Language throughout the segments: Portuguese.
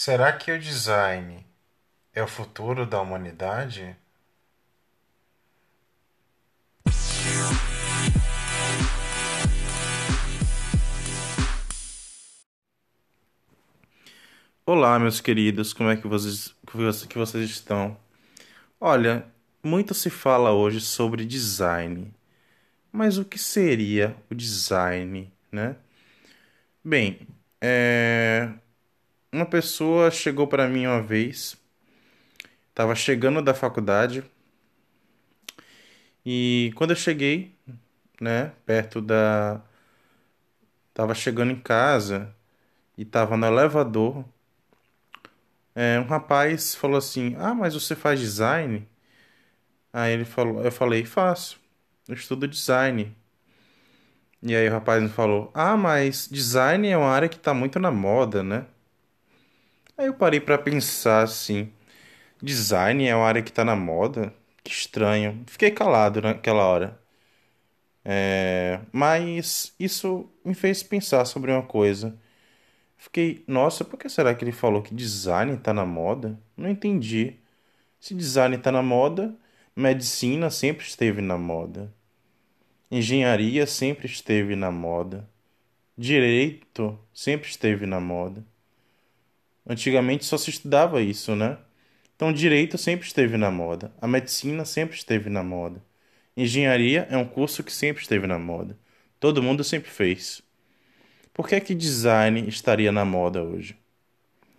Será que o design é o futuro da humanidade? Olá, meus queridos, como é que vocês, que vocês estão? Olha, muito se fala hoje sobre design, mas o que seria o design, né? Bem, é... uma pessoa chegou para mim uma vez, estava chegando da faculdade, e quando eu cheguei, né, perto da. Tava chegando em casa e tava no elevador é, um rapaz falou assim: Ah, mas você faz design? Aí ele falou, eu falei, faço. Eu estudo design. E aí o rapaz me falou: Ah, mas design é uma área que está muito na moda, né? Aí eu parei para pensar assim: Design é uma área que está na moda? Que estranho. Fiquei calado naquela hora. É, mas isso me fez pensar sobre uma coisa. Fiquei, nossa, por que será que ele falou que design tá na moda? Não entendi. Se design tá na moda, medicina sempre esteve na moda. Engenharia sempre esteve na moda. Direito sempre esteve na moda. Antigamente só se estudava isso, né? Então, direito sempre esteve na moda. A medicina sempre esteve na moda. Engenharia é um curso que sempre esteve na moda. Todo mundo sempre fez. Por que é que design estaria na moda hoje?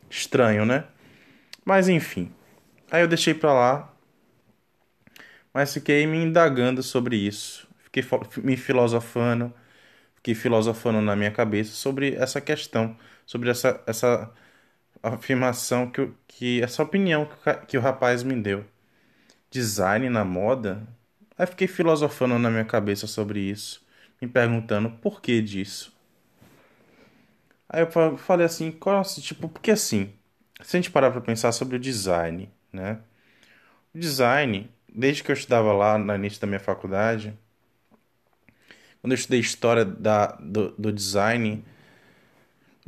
Estranho, né? Mas enfim. Aí eu deixei para lá. Mas fiquei me indagando sobre isso. Fiquei me filosofando. Fiquei filosofando na minha cabeça sobre essa questão, sobre essa, essa afirmação que, que essa opinião que, que o rapaz me deu. Design na moda? Aí fiquei filosofando na minha cabeça sobre isso, me perguntando por que disso. Aí eu falei assim, qual, tipo, porque assim, se a gente parar para pensar sobre o design, né? O design, desde que eu estudava lá no início da minha faculdade, quando eu estudei história da, do, do design,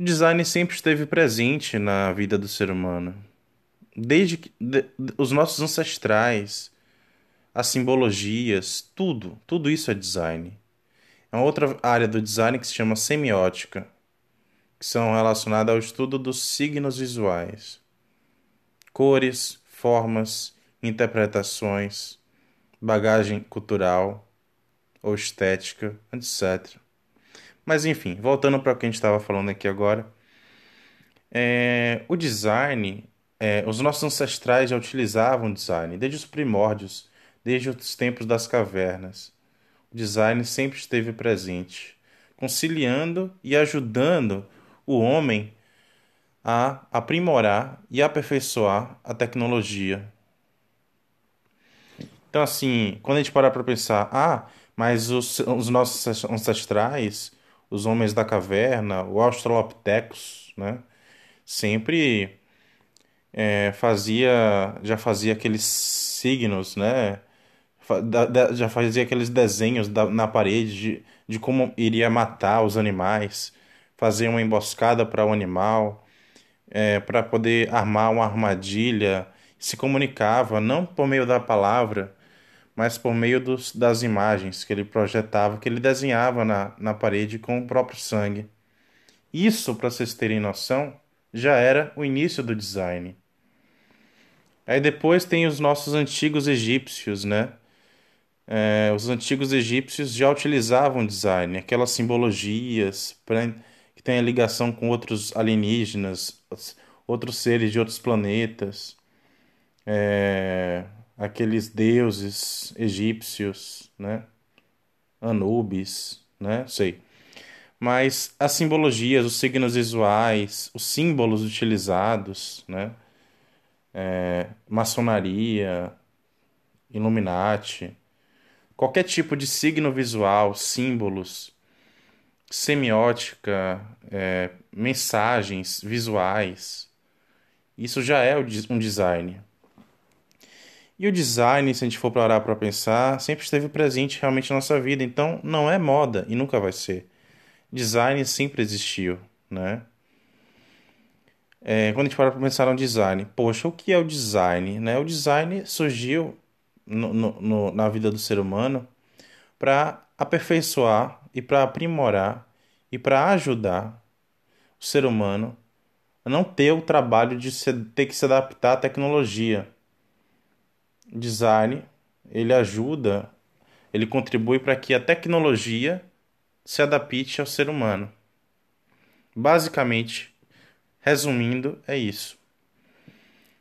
o design sempre esteve presente na vida do ser humano. Desde que de, os nossos ancestrais, as simbologias, tudo, tudo isso é design. É uma outra área do design que se chama semiótica que são relacionadas ao estudo dos signos visuais, cores, formas, interpretações, bagagem cultural ou estética, etc. Mas enfim, voltando para o que a gente estava falando aqui agora, é, o design, é, os nossos ancestrais já utilizavam design desde os primórdios, desde os tempos das cavernas. O design sempre esteve presente, conciliando e ajudando o homem a aprimorar e aperfeiçoar a tecnologia. Então, assim, quando a gente parar para pensar, ah, mas os, os, nossos ancestrais, os homens da caverna, o Australopithecus, né, sempre é, fazia, já fazia aqueles signos, né, já fazia aqueles desenhos na parede de, de como iria matar os animais fazer uma emboscada para o animal, é, para poder armar uma armadilha. Se comunicava não por meio da palavra, mas por meio dos, das imagens que ele projetava, que ele desenhava na, na parede com o próprio sangue. Isso, para vocês terem noção, já era o início do design. Aí depois tem os nossos antigos egípcios, né? É, os antigos egípcios já utilizavam design, aquelas simbologias, que tem a ligação com outros alienígenas, outros seres de outros planetas, é, aqueles deuses egípcios, né? Anubis, né? Sei. Mas as simbologias, os signos visuais, os símbolos utilizados, né? É, maçonaria, Illuminati, qualquer tipo de signo visual, símbolos, semiótica, é, mensagens visuais. Isso já é um design. E o design, se a gente for parar para pensar, sempre esteve presente realmente na nossa vida. Então, não é moda e nunca vai ser. Design sempre existiu, né? é, quando a gente para para pensar no design, poxa, o que é o design? Né? O design surgiu no, no, no, na vida do ser humano para aperfeiçoar e para aprimorar e para ajudar o ser humano a não ter o trabalho de se, ter que se adaptar à tecnologia. Design ele ajuda, ele contribui para que a tecnologia se adapte ao ser humano. Basicamente, resumindo, é isso.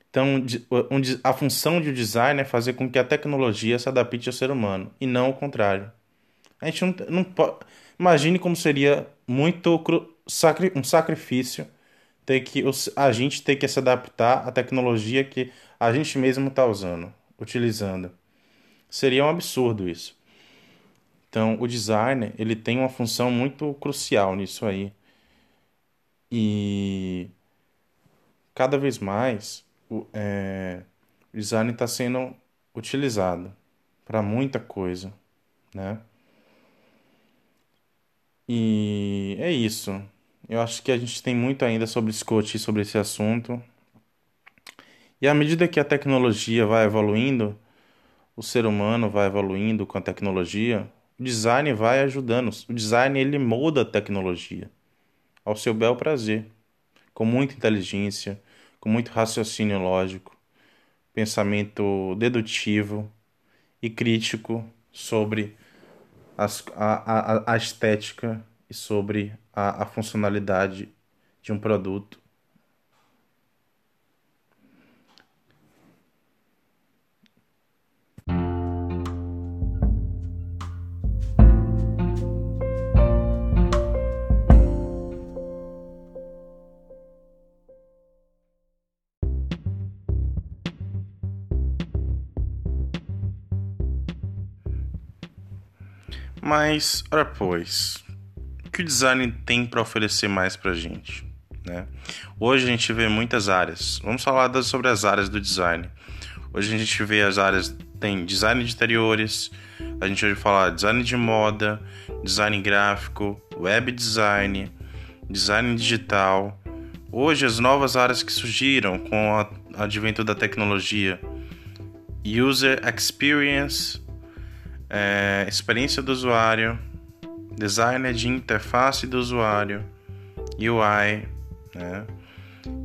Então, a função de um é fazer com que a tecnologia se adapte ao ser humano e não o contrário. A gente não, não pode. Imagine como seria muito um sacrifício ter que a gente ter que se adaptar à tecnologia que a gente mesmo está usando, utilizando. Seria um absurdo isso. Então, o designer ele tem uma função muito crucial nisso aí. E cada vez mais o, é, design está sendo utilizado para muita coisa, né? E é isso. Eu acho que a gente tem muito ainda sobre discutir sobre esse assunto. E à medida que a tecnologia vai evoluindo, o ser humano vai evoluindo com a tecnologia, o design vai ajudando. O design ele molda a tecnologia ao seu bel prazer, com muita inteligência, com muito raciocínio lógico, pensamento dedutivo e crítico sobre as, a, a, a estética e sobre a, a funcionalidade de um produto Mas, ora pois, o que o design tem para oferecer mais para a gente? Né? Hoje a gente vê muitas áreas. Vamos falar sobre as áreas do design. Hoje a gente vê as áreas tem design de interiores, a gente vai falar design de moda, design gráfico, web design, design digital. Hoje as novas áreas que surgiram com o advento da tecnologia, user experience, é, experiência do usuário, designer de interface do usuário, UI, né?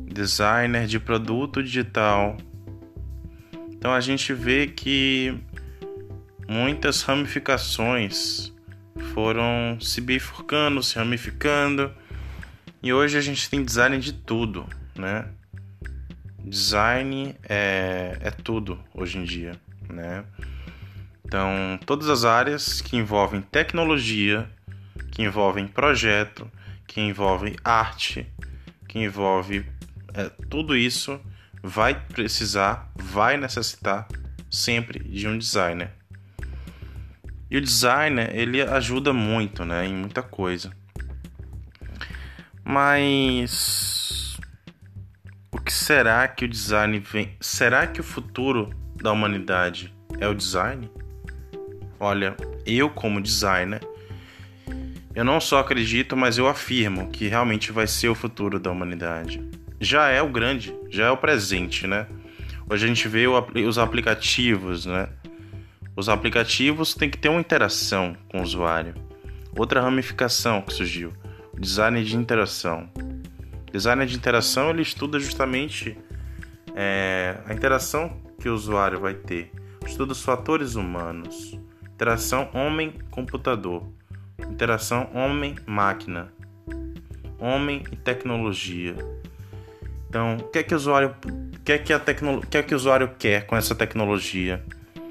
designer de produto digital. Então a gente vê que muitas ramificações foram se bifurcando, se ramificando, e hoje a gente tem design de tudo, né? Design é, é tudo hoje em dia, né? Então, todas as áreas que envolvem tecnologia, que envolvem projeto, que envolvem arte, que envolve é, tudo isso, vai precisar, vai necessitar sempre de um designer. E o designer, ele ajuda muito, né, em muita coisa. Mas o que será que o design vem? Será que o futuro da humanidade é o design? Olha, eu como designer, eu não só acredito, mas eu afirmo que realmente vai ser o futuro da humanidade. Já é o grande, já é o presente, né? Hoje a gente vê os aplicativos, né? Os aplicativos têm que ter uma interação com o usuário. Outra ramificação que surgiu, o design de interação. O design de interação ele estuda justamente é, a interação que o usuário vai ter, estuda os fatores humanos, Interação homem-computador. Interação homem-máquina. Homem e tecnologia. Então, o que é que o usuário, o que é que a tecno, que é que o usuário quer com essa tecnologia?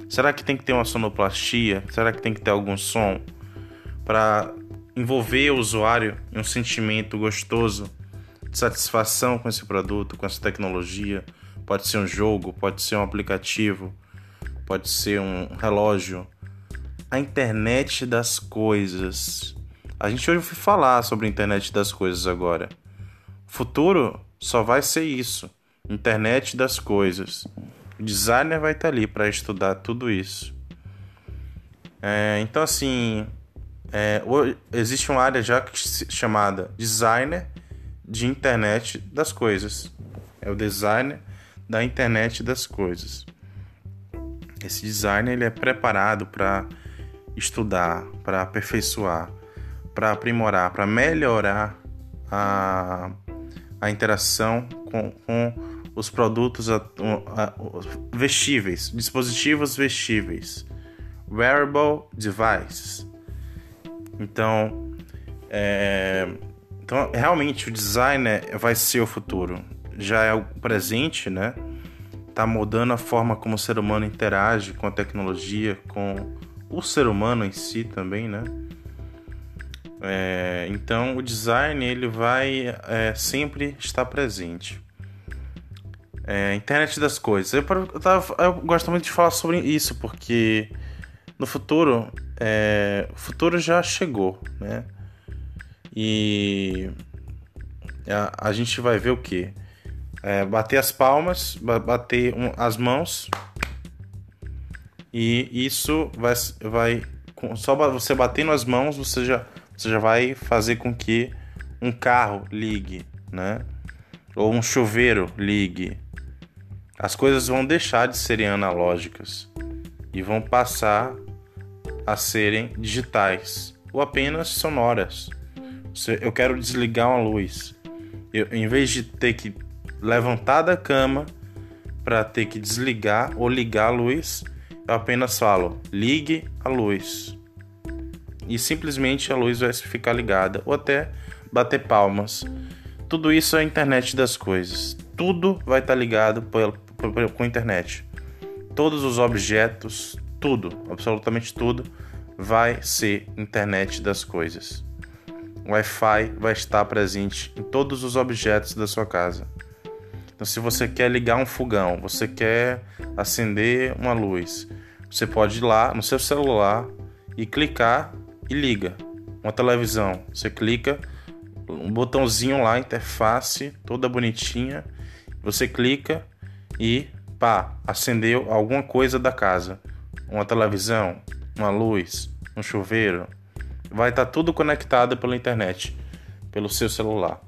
Será que tem que ter uma sonoplastia? Será que tem que ter algum som para envolver o usuário em um sentimento gostoso de satisfação com esse produto, com essa tecnologia? Pode ser um jogo, pode ser um aplicativo, pode ser um relógio, a internet das coisas. A gente hoje foi falar sobre a internet das coisas agora. Futuro só vai ser isso: internet das coisas. O designer vai estar ali para estudar tudo isso. É, então, assim, é, existe uma área já chamada designer de internet das coisas. É o designer da internet das coisas. Esse designer ele é preparado para estudar, para aperfeiçoar, para aprimorar, para melhorar a, a interação com, com os produtos a, a, vestíveis, dispositivos vestíveis, wearable devices. Então, é, então realmente o design vai ser o futuro. Já é o presente, né? Tá mudando a forma como o ser humano interage com a tecnologia, com o ser humano em si também, né? É, então o design ele vai é, sempre estar presente. É, internet das coisas. Eu, eu, tava, eu, gosto muito de falar sobre isso porque no futuro, é, o futuro já chegou, né? E a, a gente vai ver o que? É, bater as palmas, bater um, as mãos e isso vai, vai só você batendo as mãos você já, você já vai fazer com que um carro ligue, né? Ou um chuveiro ligue. As coisas vão deixar de serem analógicas e vão passar a serem digitais ou apenas sonoras. Eu quero desligar uma luz. Eu, em vez de ter que levantar da cama para ter que desligar ou ligar a luz, apenas falo: ligue a luz. E simplesmente a luz vai ficar ligada ou até bater palmas. Tudo isso é a internet das coisas. Tudo vai estar ligado com a internet. Todos os objetos, tudo, absolutamente tudo, vai ser internet das coisas. Wi-Fi vai estar presente em todos os objetos da sua casa. Então, se você quer ligar um fogão, você quer acender uma luz, você pode ir lá no seu celular e clicar e liga. Uma televisão, você clica, um botãozinho lá, interface toda bonitinha, você clica e pá, acendeu alguma coisa da casa. Uma televisão, uma luz, um chuveiro. Vai estar tá tudo conectado pela internet, pelo seu celular.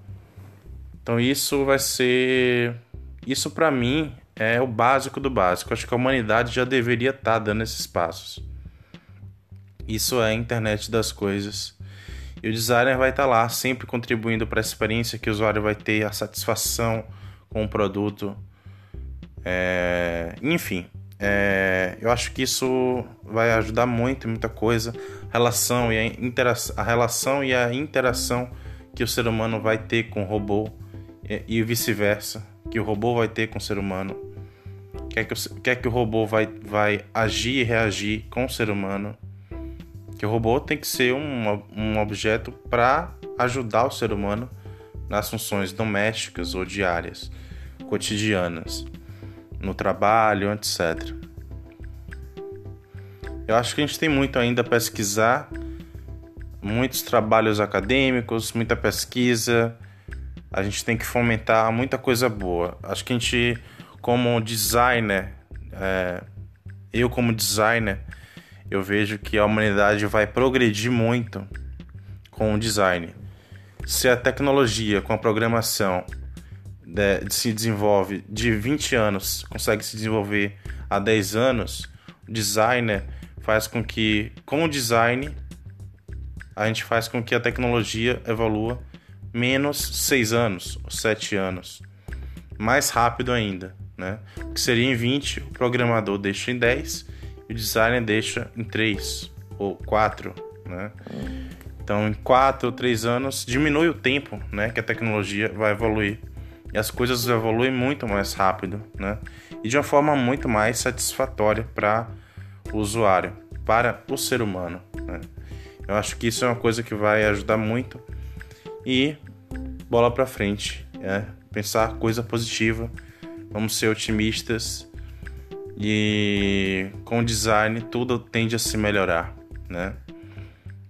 Então isso vai ser isso para mim é o básico do básico. Acho que a humanidade já deveria estar tá dando esses passos. Isso é a internet das coisas. E o designer vai estar tá lá, sempre contribuindo para a experiência que o usuário vai ter, a satisfação com o produto. É... Enfim, é... eu acho que isso vai ajudar muito muita coisa. A relação, e a, intera... a relação e a interação que o ser humano vai ter com o robô e vice-versa, que o robô vai ter com o ser humano quer que, o, quer que o robô vai, vai agir e reagir com o ser humano. Que o robô tem que ser um, um objeto para ajudar o ser humano nas funções domésticas ou diárias, cotidianas, no trabalho, etc. Eu acho que a gente tem muito ainda a pesquisar, muitos trabalhos acadêmicos, muita pesquisa. A gente tem que fomentar muita coisa boa. Acho que a gente como designer, é, eu como designer, eu vejo que a humanidade vai progredir muito com o design. Se a tecnologia com a programação de, de se desenvolve de 20 anos, consegue se desenvolver há 10 anos, o designer faz com que, com o design, a gente faz com que a tecnologia evolua menos 6 anos ou 7 anos. Mais rápido ainda né? Que seria em 20, o programador deixa em 10 e o designer deixa em 3 ou 4, né? Então, em 4 ou 3 anos diminui o tempo, né, que a tecnologia vai evoluir. E as coisas evoluem muito mais rápido, né? E de uma forma muito mais satisfatória para o usuário, para o ser humano, né? Eu acho que isso é uma coisa que vai ajudar muito e bola para frente, é pensar coisa positiva vamos ser otimistas e com design tudo tende a se melhorar, né?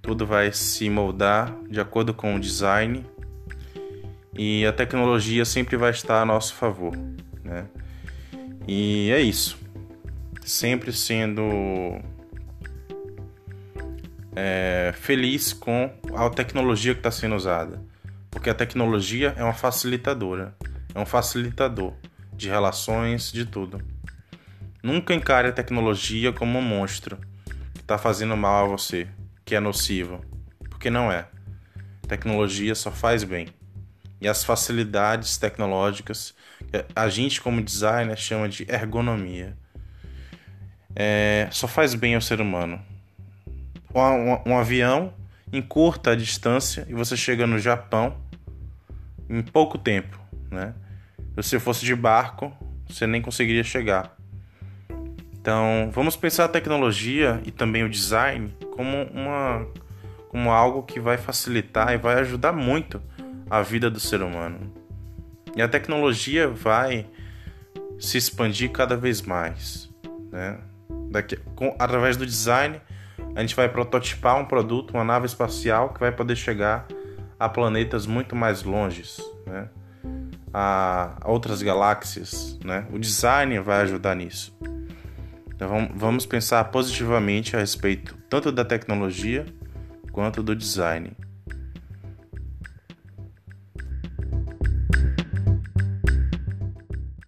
Tudo vai se moldar de acordo com o design e a tecnologia sempre vai estar a nosso favor, né? E é isso. Sempre sendo é, feliz com a tecnologia que está sendo usada. porque a tecnologia é uma facilitadora, é um facilitador de relações, de tudo. Nunca encare a tecnologia como um monstro que está fazendo mal a você, que é nocivo, porque não é. Tecnologia só faz bem. E as facilidades tecnológicas, a gente como designer chama de ergonomia, é, só faz bem ao ser humano. Um, um, um avião encurta a distância e você chega no Japão em pouco tempo, né? Se fosse de barco, você nem conseguiria chegar. Então, vamos pensar a tecnologia e também o design como uma como algo que vai facilitar e vai ajudar muito a vida do ser humano. E a tecnologia vai se expandir cada vez mais, né? Daqui, com, através do design, a gente vai prototipar um produto, uma nave espacial que vai poder chegar a planetas muito mais longes, né? A outras galáxias. Né? O design vai ajudar nisso. Então vamos pensar positivamente a respeito tanto da tecnologia quanto do design.